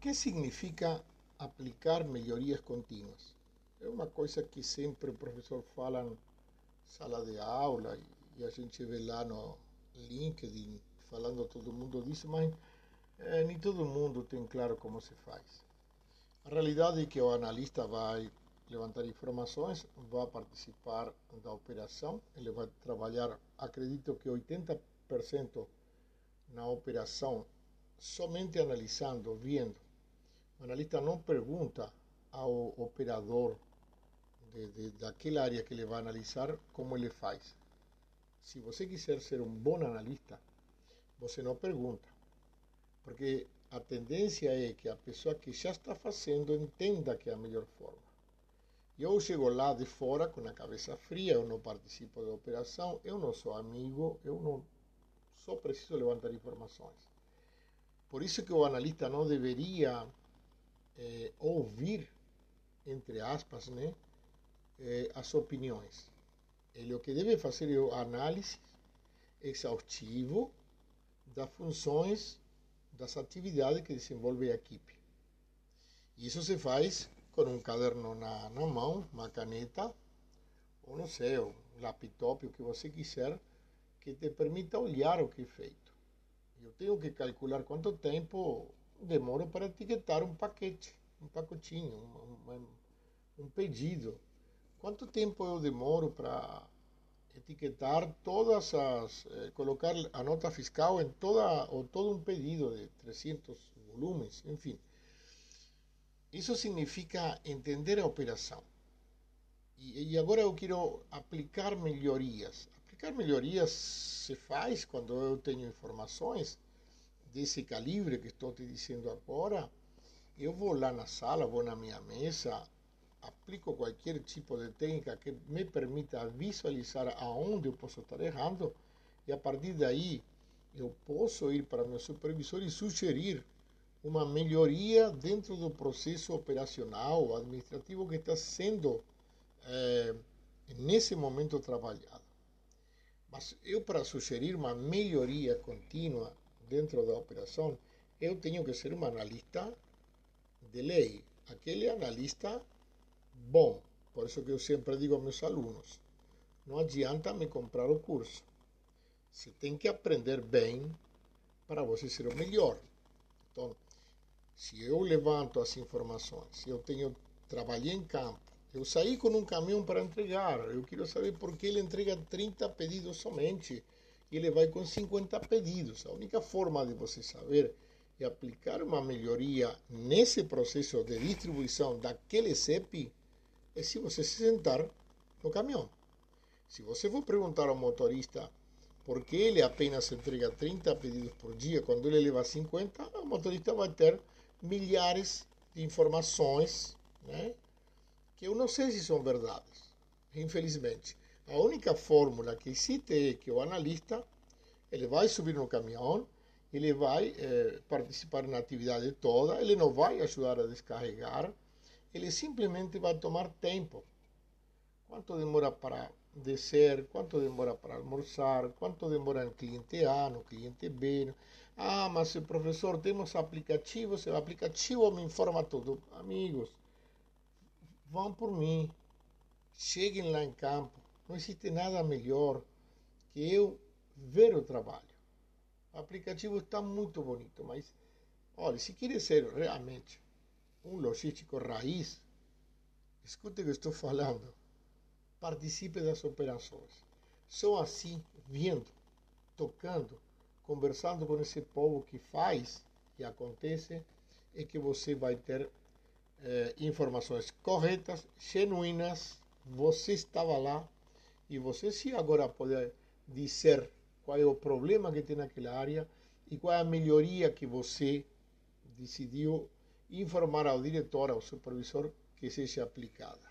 que significa aplicar melhorias contínuas? É uma coisa que sempre o professor fala em sala de aula e a gente vê lá no LinkedIn falando todo mundo disso, mas é, nem todo mundo tem claro como se faz. A realidade é que o analista vai levantar informações, vai participar da operação, ele vai trabalhar, acredito que 80% na operação, somente analisando, vendo. O analista não pergunta ao operador de, de, daquela área que ele vai analisar como ele faz. Se você quiser ser um bom analista, você não pergunta. Porque a tendência é que a pessoa que já está fazendo entenda que é a melhor forma. Eu chego lá de fora com a cabeça fria, eu não participo da operação, eu não sou amigo, eu não só preciso levantar informações. Por isso que o analista não deveria é, ouvir, entre aspas, né, é, as opiniões. Ele o que deve fazer é o análise exaustivo das funções, das atividades que desenvolve a equipe. Isso se faz com um caderno na, na mão, uma caneta, ou não sei, um laptop, o que você quiser, que te permita olhar o que é feito. Eu tenho que calcular quanto tempo demoro para etiquetar um paquete, um pacotinho, um, um, um pedido. Quanto tempo eu demoro para etiquetar todas as, eh, colocar a nota fiscal em toda, ou todo um pedido de 300 volumes, enfim. Isso significa entender a operação. E, e agora eu quero aplicar melhorias. Aplicar melhorias se faz quando eu tenho informações desse calibre que estou te dizendo agora. Eu vou lá na sala, vou na minha mesa, aplico qualquer tipo de técnica que me permita visualizar aonde eu posso estar errando e a partir daí eu posso ir para meu supervisor e sugerir uma melhoria dentro do processo operacional, administrativo que está sendo é, nesse momento trabalhado. Mas eu, para sugerir uma melhoria contínua dentro da operação, eu tenho que ser um analista de lei, aquele analista bom. Por isso que eu sempre digo aos meus alunos, não adianta me comprar o curso. Você tem que aprender bem para você ser o melhor. Então, se eu levanto as informações, se eu tenho trabalhei em campo, eu saí com um caminhão para entregar, eu quero saber por que ele entrega 30 pedidos somente ele vai com 50 pedidos. A única forma de você saber é aplicar uma melhoria nesse processo de distribuição daquele CEP é se você se sentar no caminhão. Se você for perguntar ao motorista por que ele apenas entrega 30 pedidos por dia, quando ele leva 50, o motorista vai ter milhares de informações né, que eu não sei se são verdades, infelizmente. A única fórmula que existe é que o analista ele vai subir no caminhão, ele vai eh, participar na atividade toda, ele não vai ajudar a descarregar, ele simplesmente vai tomar tempo. Quanto demora para descer, quanto demora para almoçar, quanto demora no cliente A, no cliente B. Ah, mas professor, temos aplicativos, o aplicativo me informa tudo. Amigos, vão por mim, cheguem lá em campo. Não existe nada melhor que eu ver o trabalho. O aplicativo está muito bonito, mas olha, se quer ser realmente um logístico raiz, escute o que estou falando. Participe das operações. Só assim, vendo, tocando, conversando com esse povo que faz e acontece, é que você vai ter eh, informações corretas, genuínas, você estava lá e você sim agora pode dizer qual é o problema que tem naquela área e qual é a melhoria que você decidiu informar ao diretor, ao supervisor, que seja aplicada.